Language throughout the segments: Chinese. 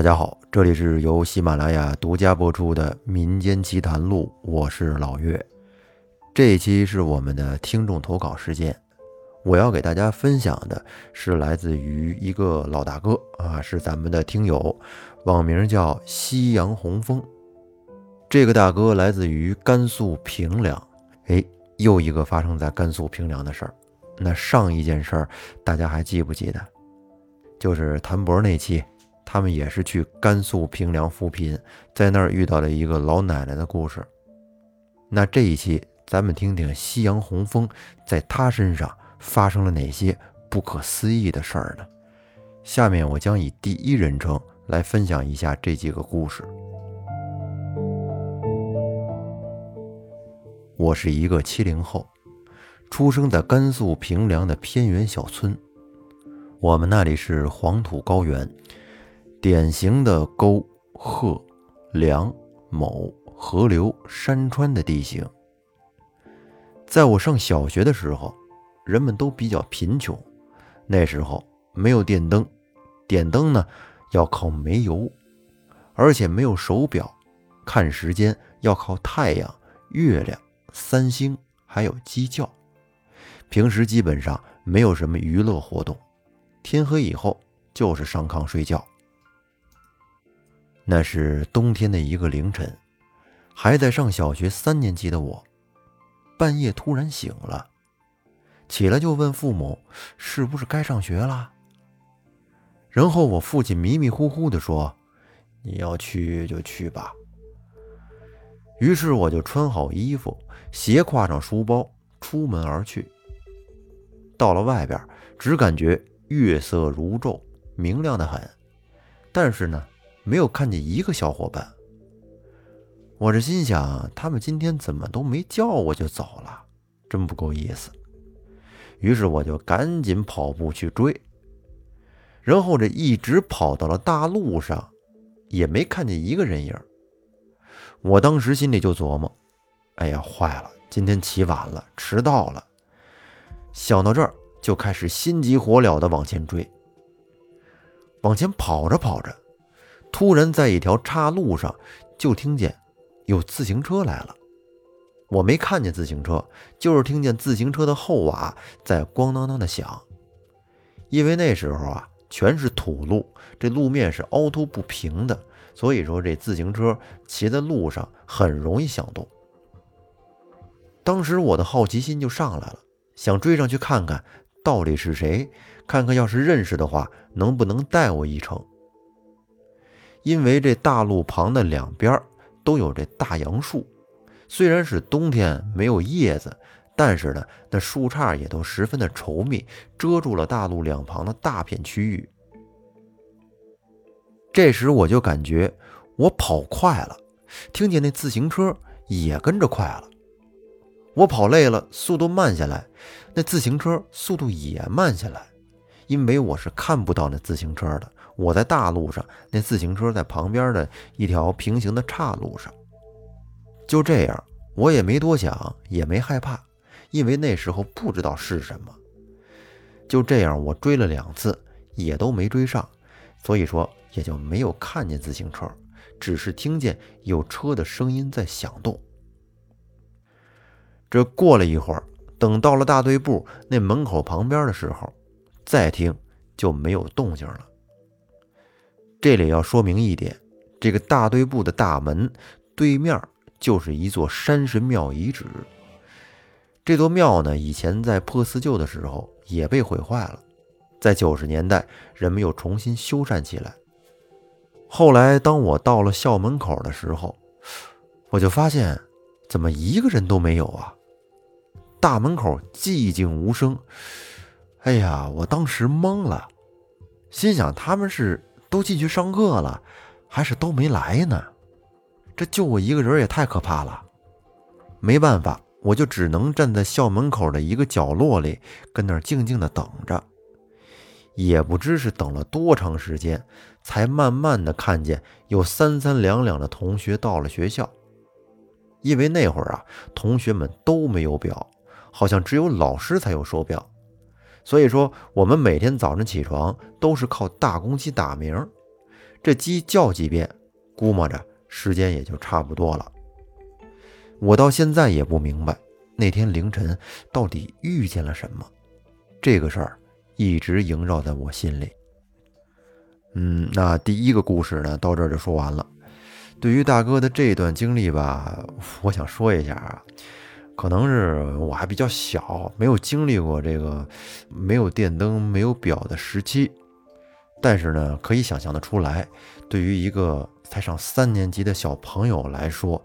大家好，这里是由喜马拉雅独家播出的《民间奇谈录》，我是老岳。这一期是我们的听众投稿时间，我要给大家分享的是来自于一个老大哥啊，是咱们的听友，网名叫夕阳红枫。这个大哥来自于甘肃平凉，哎，又一个发生在甘肃平凉的事儿。那上一件事儿大家还记不记得？就是谭博那期。他们也是去甘肃平凉扶贫，在那儿遇到了一个老奶奶的故事。那这一期咱们听听夕阳红枫在他身上发生了哪些不可思议的事儿呢？下面我将以第一人称来分享一下这几个故事。我是一个七零后，出生在甘肃平凉的偏远小村，我们那里是黄土高原。典型的沟、壑、梁、某、河流、山川的地形。在我上小学的时候，人们都比较贫穷，那时候没有电灯，点灯呢要靠煤油，而且没有手表，看时间要靠太阳、月亮、三星还有鸡叫。平时基本上没有什么娱乐活动，天黑以后就是上炕睡觉。那是冬天的一个凌晨，还在上小学三年级的我，半夜突然醒了，起来就问父母是不是该上学了。然后我父亲迷迷糊糊地说：“你要去就去吧。”于是我就穿好衣服，斜挎上书包，出门而去。到了外边，只感觉月色如昼，明亮的很，但是呢。没有看见一个小伙伴，我这心想，他们今天怎么都没叫我就走了，真不够意思。于是我就赶紧跑步去追，然后这一直跑到了大路上，也没看见一个人影。我当时心里就琢磨：哎呀，坏了，今天起晚了，迟到了。想到这儿，就开始心急火燎地往前追。往前跑着跑着。突然，在一条岔路上，就听见有自行车来了。我没看见自行车，就是听见自行车的后瓦在咣当当的响。因为那时候啊，全是土路，这路面是凹凸不平的，所以说这自行车骑在路上很容易响动。当时我的好奇心就上来了，想追上去看看到底是谁，看看要是认识的话，能不能带我一程。因为这大路旁的两边都有这大杨树，虽然是冬天没有叶子，但是呢，那树杈也都十分的稠密，遮住了大路两旁的大片区域。这时我就感觉我跑快了，听见那自行车也跟着快了。我跑累了，速度慢下来，那自行车速度也慢下来，因为我是看不到那自行车的。我在大路上，那自行车在旁边的一条平行的岔路上。就这样，我也没多想，也没害怕，因为那时候不知道是什么。就这样，我追了两次，也都没追上，所以说也就没有看见自行车，只是听见有车的声音在响动。这过了一会儿，等到了大队部那门口旁边的时候，再听就没有动静了。这里要说明一点，这个大队部的大门对面就是一座山神庙遗址。这座庙呢，以前在破四旧的时候也被毁坏了，在九十年代人们又重新修缮起来。后来当我到了校门口的时候，我就发现怎么一个人都没有啊！大门口寂静无声。哎呀，我当时懵了，心想他们是。都进去上课了，还是都没来呢？这就我一个人也太可怕了。没办法，我就只能站在校门口的一个角落里，跟那儿静静的等着。也不知是等了多长时间，才慢慢的看见有三三两两的同学到了学校。因为那会儿啊，同学们都没有表，好像只有老师才有手表。所以说，我们每天早晨起床都是靠大公鸡打鸣，这鸡叫几遍，估摸着时间也就差不多了。我到现在也不明白那天凌晨到底遇见了什么，这个事儿一直萦绕在我心里。嗯，那第一个故事呢，到这儿就说完了。对于大哥的这段经历吧，我想说一下啊，可能是我还比较小，没有经历过这个没有电灯、没有表的时期。但是呢，可以想象的出来，对于一个才上三年级的小朋友来说，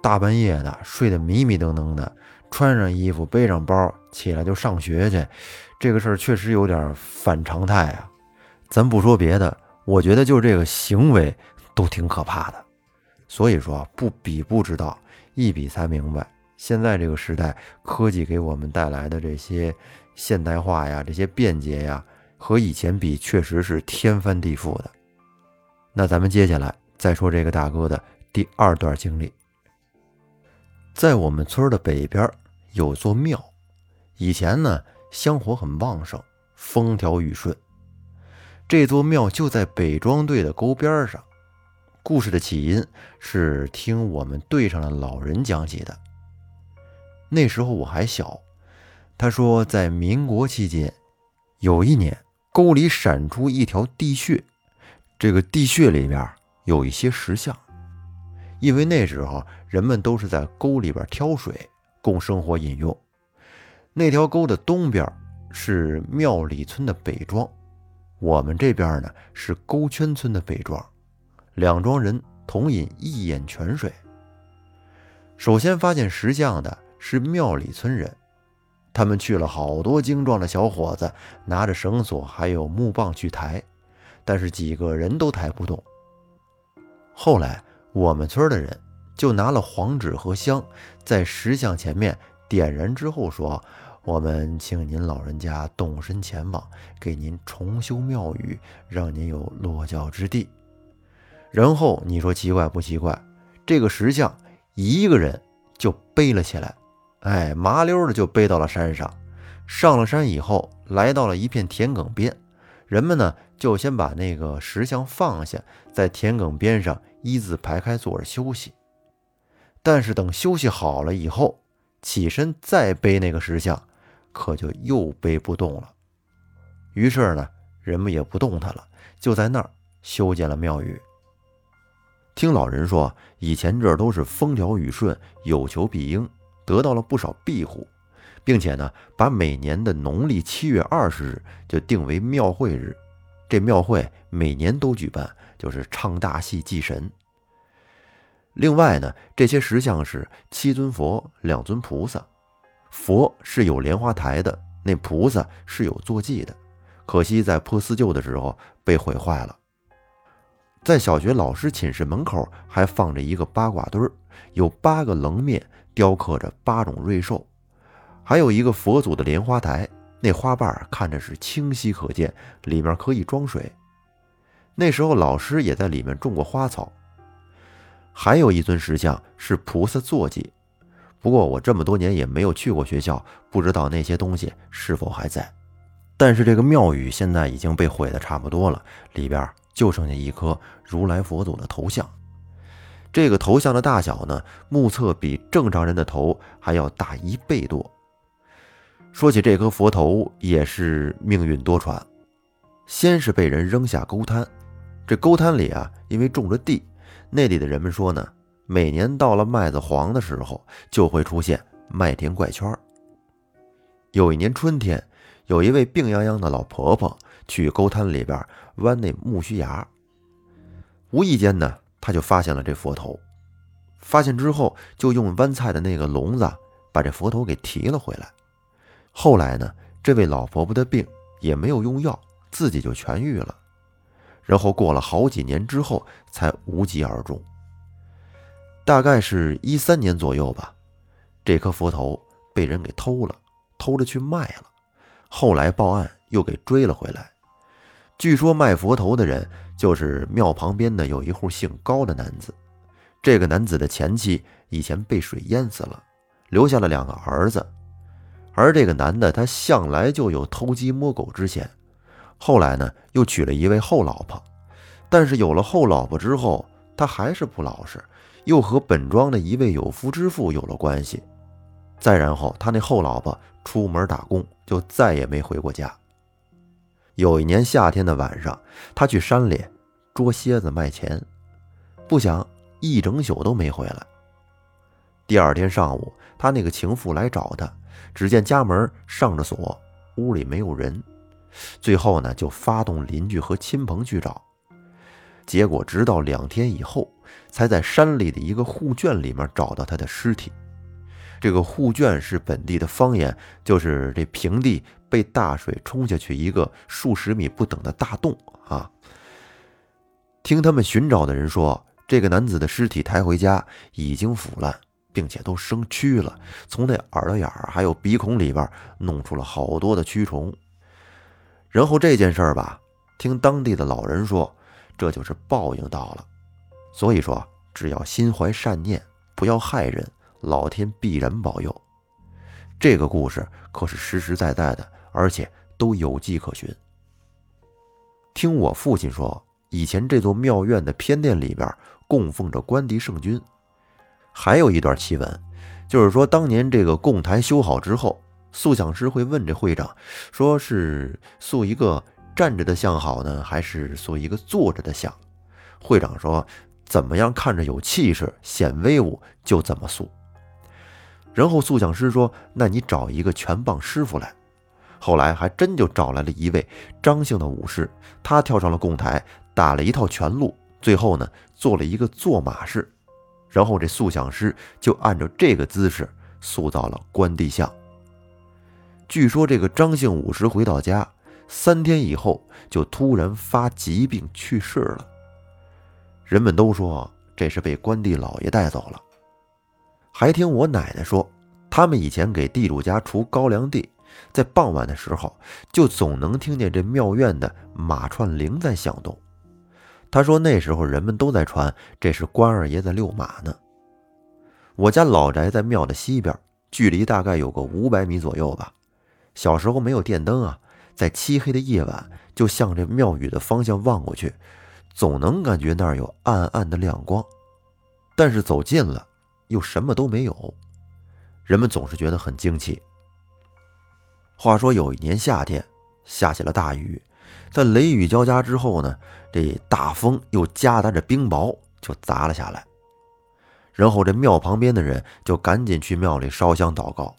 大半夜的睡得迷迷瞪瞪的，穿上衣服背上包起来就上学去，这个事儿确实有点反常态啊。咱不说别的，我觉得就这个行为都挺可怕的。所以说，不比不知道，一比才明白。现在这个时代，科技给我们带来的这些现代化呀，这些便捷呀，和以前比，确实是天翻地覆的。那咱们接下来再说这个大哥的第二段经历。在我们村的北边有座庙，以前呢香火很旺盛，风调雨顺。这座庙就在北庄队的沟边上。故事的起因是听我们队上的老人讲起的。那时候我还小，他说在民国期间，有一年沟里闪出一条地穴，这个地穴里边有一些石像。因为那时候人们都是在沟里边挑水供生活饮用。那条沟的东边是庙里村的北庄。我们这边呢是沟圈村的北庄，两庄人同饮一眼泉水。首先发现石像的是庙里村人，他们去了好多精壮的小伙子，拿着绳索还有木棒去抬，但是几个人都抬不动。后来我们村的人就拿了黄纸和香，在石像前面点燃之后说。我们请您老人家动身前往，给您重修庙宇，让您有落脚之地。然后你说奇怪不奇怪？这个石像一个人就背了起来，哎，麻溜的就背到了山上。上了山以后，来到了一片田埂边，人们呢就先把那个石像放下，在田埂边上一字排开坐着休息。但是等休息好了以后，起身再背那个石像。可就又背不动了，于是呢，人们也不动他了，就在那儿修建了庙宇。听老人说，以前这儿都是风调雨顺，有求必应，得到了不少庇护，并且呢，把每年的农历七月二十日就定为庙会日。这庙会每年都举办，就是唱大戏祭神。另外呢，这些石像是七尊佛，两尊菩萨。佛是有莲花台的，那菩萨是有坐骑的，可惜在破四旧的时候被毁坏了。在小学老师寝室门口还放着一个八卦堆有八个棱面雕刻着八种瑞兽，还有一个佛祖的莲花台，那花瓣看着是清晰可见，里面可以装水。那时候老师也在里面种过花草。还有一尊石像是菩萨坐骑。不过我这么多年也没有去过学校，不知道那些东西是否还在。但是这个庙宇现在已经被毁的差不多了，里边就剩下一颗如来佛祖的头像。这个头像的大小呢，目测比正常人的头还要大一倍多。说起这颗佛头，也是命运多舛。先是被人扔下沟滩，这沟滩里啊，因为种着地，那里的人们说呢。每年到了麦子黄的时候，就会出现麦田怪圈。有一年春天，有一位病殃殃的老婆婆去沟滩里边剜那木须芽，无意间呢，他就发现了这佛头。发现之后，就用弯菜的那个笼子把这佛头给提了回来。后来呢，这位老婆婆的病也没有用药，自己就痊愈了。然后过了好几年之后，才无疾而终。大概是一三年左右吧，这颗佛头被人给偷了，偷着去卖了。后来报案又给追了回来。据说卖佛头的人就是庙旁边的有一户姓高的男子。这个男子的前妻以前被水淹死了，留下了两个儿子。而这个男的他向来就有偷鸡摸狗之嫌，后来呢又娶了一位后老婆。但是有了后老婆之后，他还是不老实，又和本庄的一位有夫之妇有了关系。再然后，他那后老婆出门打工，就再也没回过家。有一年夏天的晚上，他去山里捉蝎子卖钱，不想一整宿都没回来。第二天上午，他那个情妇来找他，只见家门上着锁，屋里没有人。最后呢，就发动邻居和亲朋去找，结果直到两天以后，才在山里的一个护圈里面找到他的尸体。这个护圈是本地的方言，就是这平地被大水冲下去一个数十米不等的大洞啊。听他们寻找的人说，这个男子的尸体抬回家已经腐烂，并且都生蛆了，从那耳朵眼儿还有鼻孔里边弄出了好多的蛆虫。然后这件事儿吧，听当地的老人说，这就是报应到了。所以说，只要心怀善念，不要害人。老天必然保佑，这个故事可是实实在在的，而且都有迹可循。听我父亲说，以前这座庙院的偏殿里边供奉着关帝圣君。还有一段奇闻，就是说当年这个供台修好之后，塑像师会问这会长，说是塑一个站着的像好呢，还是塑一个坐着的像？会长说，怎么样看着有气势、显威武，就怎么塑。然后塑像师说：“那你找一个拳棒师傅来。”后来还真就找来了一位张姓的武士，他跳上了供台，打了一套拳路，最后呢做了一个坐马式，然后这塑像师就按照这个姿势塑造了关帝像。据说这个张姓武士回到家三天以后就突然发疾病去世了，人们都说这是被关帝老爷带走了。还听我奶奶说，他们以前给地主家除高粱地，在傍晚的时候，就总能听见这庙院的马串铃在响动。他说那时候人们都在传这是关二爷在遛马呢。我家老宅在庙的西边，距离大概有个五百米左右吧。小时候没有电灯啊，在漆黑的夜晚，就向这庙宇的方向望过去，总能感觉那儿有暗暗的亮光。但是走近了。又什么都没有，人们总是觉得很惊奇。话说有一年夏天，下起了大雨，在雷雨交加之后呢，这大风又夹杂着冰雹就砸了下来。然后这庙旁边的人就赶紧去庙里烧香祷告。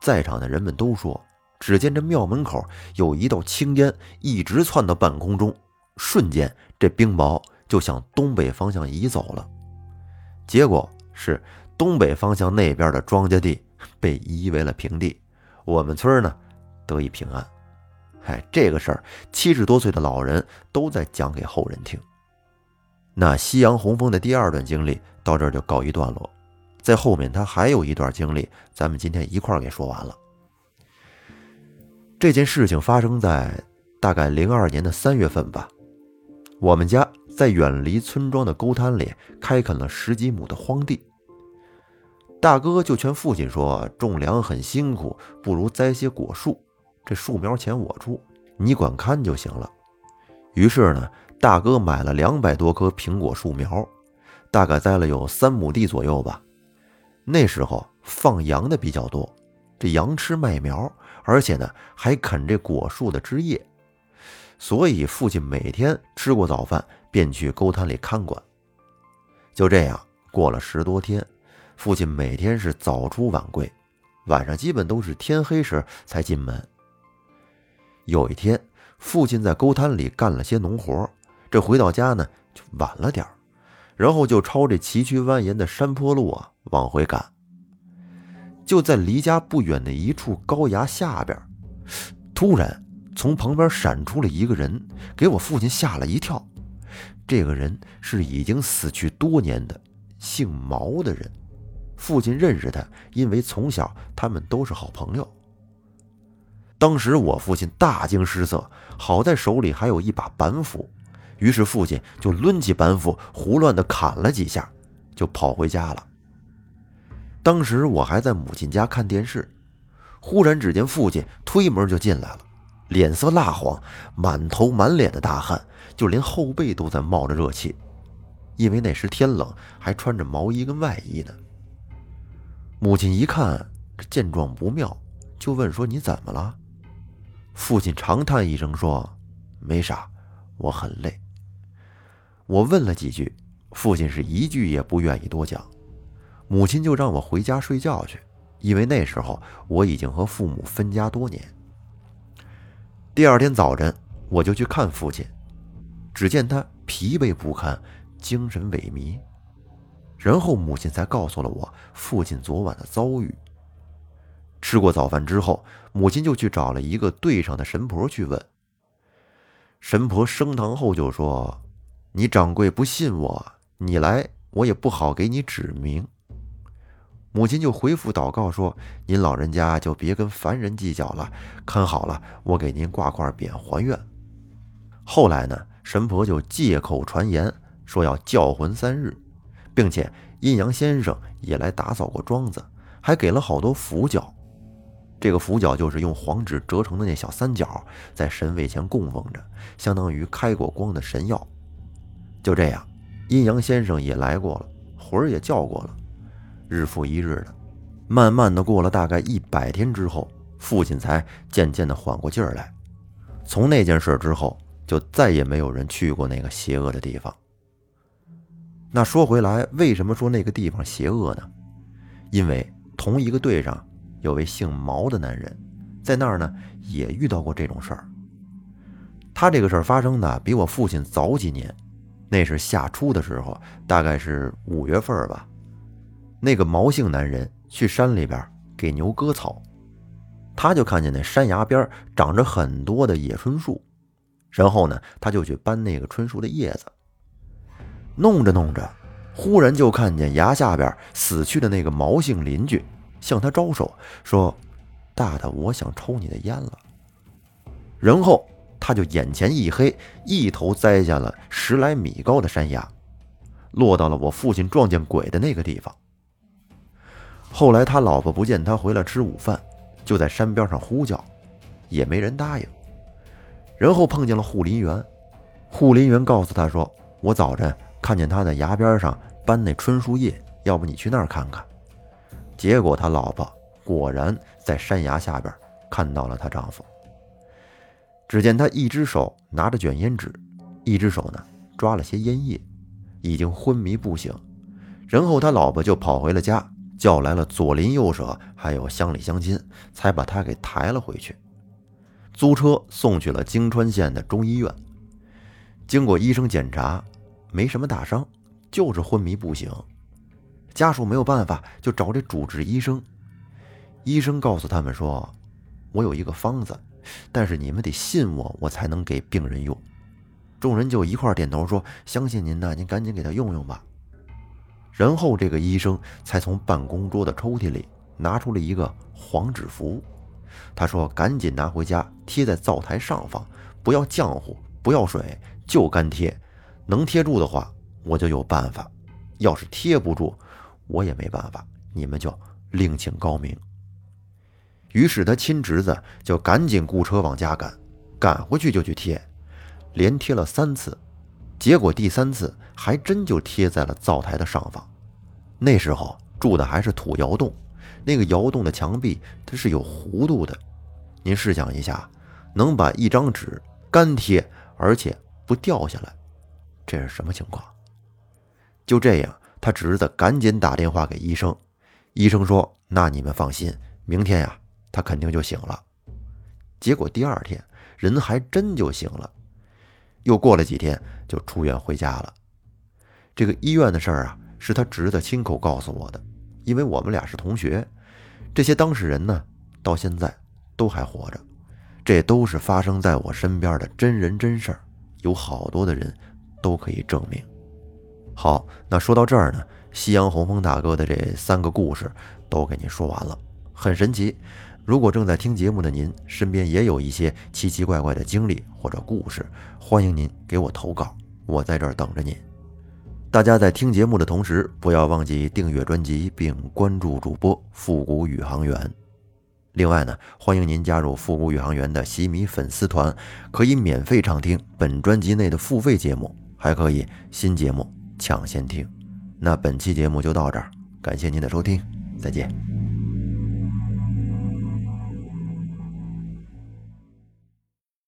在场的人们都说，只见这庙门口有一道青烟一直窜到半空中，瞬间这冰雹就向东北方向移走了。结果。是东北方向那边的庄稼地被夷为了平地，我们村呢得以平安。嗨，这个事儿七十多岁的老人都在讲给后人听。那夕阳红枫的第二段经历到这儿就告一段落，在后面他还有一段经历，咱们今天一块儿给说完了。这件事情发生在大概零二年的三月份吧，我们家。在远离村庄的沟滩里开垦了十几亩的荒地，大哥就劝父亲说：“种粮很辛苦，不如栽些果树，这树苗钱我出，你管看就行了。”于是呢，大哥买了两百多棵苹果树苗，大概栽了有三亩地左右吧。那时候放羊的比较多，这羊吃麦苗，而且呢还啃这果树的枝叶，所以父亲每天吃过早饭。便去沟滩里看管。就这样过了十多天，父亲每天是早出晚归，晚上基本都是天黑时才进门。有一天，父亲在沟滩里干了些农活，这回到家呢就晚了点然后就抄这崎岖蜿蜒的山坡路啊往回赶。就在离家不远的一处高崖下边，突然从旁边闪出了一个人，给我父亲吓了一跳。这个人是已经死去多年的姓毛的人，父亲认识他，因为从小他们都是好朋友。当时我父亲大惊失色，好在手里还有一把板斧，于是父亲就抡起板斧胡乱的砍了几下，就跑回家了。当时我还在母亲家看电视，忽然只见父亲推门就进来了，脸色蜡黄，满头满脸的大汗，就连后背都在冒着热气，因为那时天冷，还穿着毛衣跟外衣呢。母亲一看这见状不妙，就问说：“你怎么了？”父亲长叹一声说：“没啥，我很累。”我问了几句，父亲是一句也不愿意多讲。母亲就让我回家睡觉去，因为那时候我已经和父母分家多年。第二天早晨，我就去看父亲，只见他疲惫不堪，精神萎靡。然后母亲才告诉了我父亲昨晚的遭遇。吃过早饭之后，母亲就去找了一个队上的神婆去问。神婆升堂后就说：“你掌柜不信我，你来我也不好给你指明。”母亲就回复祷告说：“您老人家就别跟凡人计较了，看好了，我给您挂块匾还愿。”后来呢，神婆就借口传言说要叫魂三日，并且阴阳先生也来打扫过庄子，还给了好多符角。这个符角就是用黄纸折成的那小三角，在神位前供奉着，相当于开过光的神药。就这样，阴阳先生也来过了，魂儿也叫过了。日复一日的，慢慢的过了大概一百天之后，父亲才渐渐的缓过劲儿来。从那件事之后，就再也没有人去过那个邪恶的地方。那说回来，为什么说那个地方邪恶呢？因为同一个队上。有位姓毛的男人，在那儿呢，也遇到过这种事儿。他这个事儿发生的比我父亲早几年，那是夏初的时候，大概是五月份吧。那个毛姓男人去山里边给牛割草，他就看见那山崖边长着很多的野椿树，然后呢，他就去搬那个椿树的叶子。弄着弄着，忽然就看见崖下边死去的那个毛姓邻居。向他招手说：“大大，我想抽你的烟了。”然后他就眼前一黑，一头栽下了十来米高的山崖，落到了我父亲撞见鬼的那个地方。后来他老婆不见他回来吃午饭，就在山边上呼叫，也没人答应。然后碰见了护林员，护林员告诉他说：“我早晨看见他在崖边上搬那椿树叶，要不你去那儿看看。”结果他老婆果然在山崖下边看到了她丈夫。只见他一只手拿着卷烟纸，一只手呢抓了些烟叶，已经昏迷不醒。然后他老婆就跑回了家，叫来了左邻右舍，还有乡里乡亲，才把他给抬了回去。租车送去了京川县的中医院。经过医生检查，没什么大伤，就是昏迷不醒。家属没有办法，就找这主治医生。医生告诉他们说：“我有一个方子，但是你们得信我，我才能给病人用。”众人就一块点头说：“相信您呢，您赶紧给他用用吧。”然后这个医生才从办公桌的抽屉里拿出了一个黄纸符，他说：“赶紧拿回家贴在灶台上方，不要浆糊，不要水，就干贴。能贴住的话，我就有办法；要是贴不住，”我也没办法，你们就另请高明。于是他亲侄子就赶紧雇车往家赶，赶回去就去贴，连贴了三次，结果第三次还真就贴在了灶台的上方。那时候住的还是土窑洞，那个窑洞的墙壁它是有弧度的。您试想一下，能把一张纸干贴，而且不掉下来，这是什么情况？就这样。他侄子赶紧打电话给医生，医生说：“那你们放心，明天呀，他肯定就醒了。”结果第二天人还真就醒了，又过了几天就出院回家了。这个医院的事儿啊，是他侄子亲口告诉我的，因为我们俩是同学。这些当事人呢，到现在都还活着，这都是发生在我身边的真人真事儿，有好多的人都可以证明。好，那说到这儿呢，夕阳红枫大哥的这三个故事都给您说完了，很神奇。如果正在听节目的您身边也有一些奇奇怪怪的经历或者故事，欢迎您给我投稿，我在这儿等着您。大家在听节目的同时，不要忘记订阅专辑并关注主播复古宇航员。另外呢，欢迎您加入复古宇航员的洗米粉丝团，可以免费畅听本专辑内的付费节目，还可以新节目抢先听。那本期节目就到这儿，感谢您的收听，再见。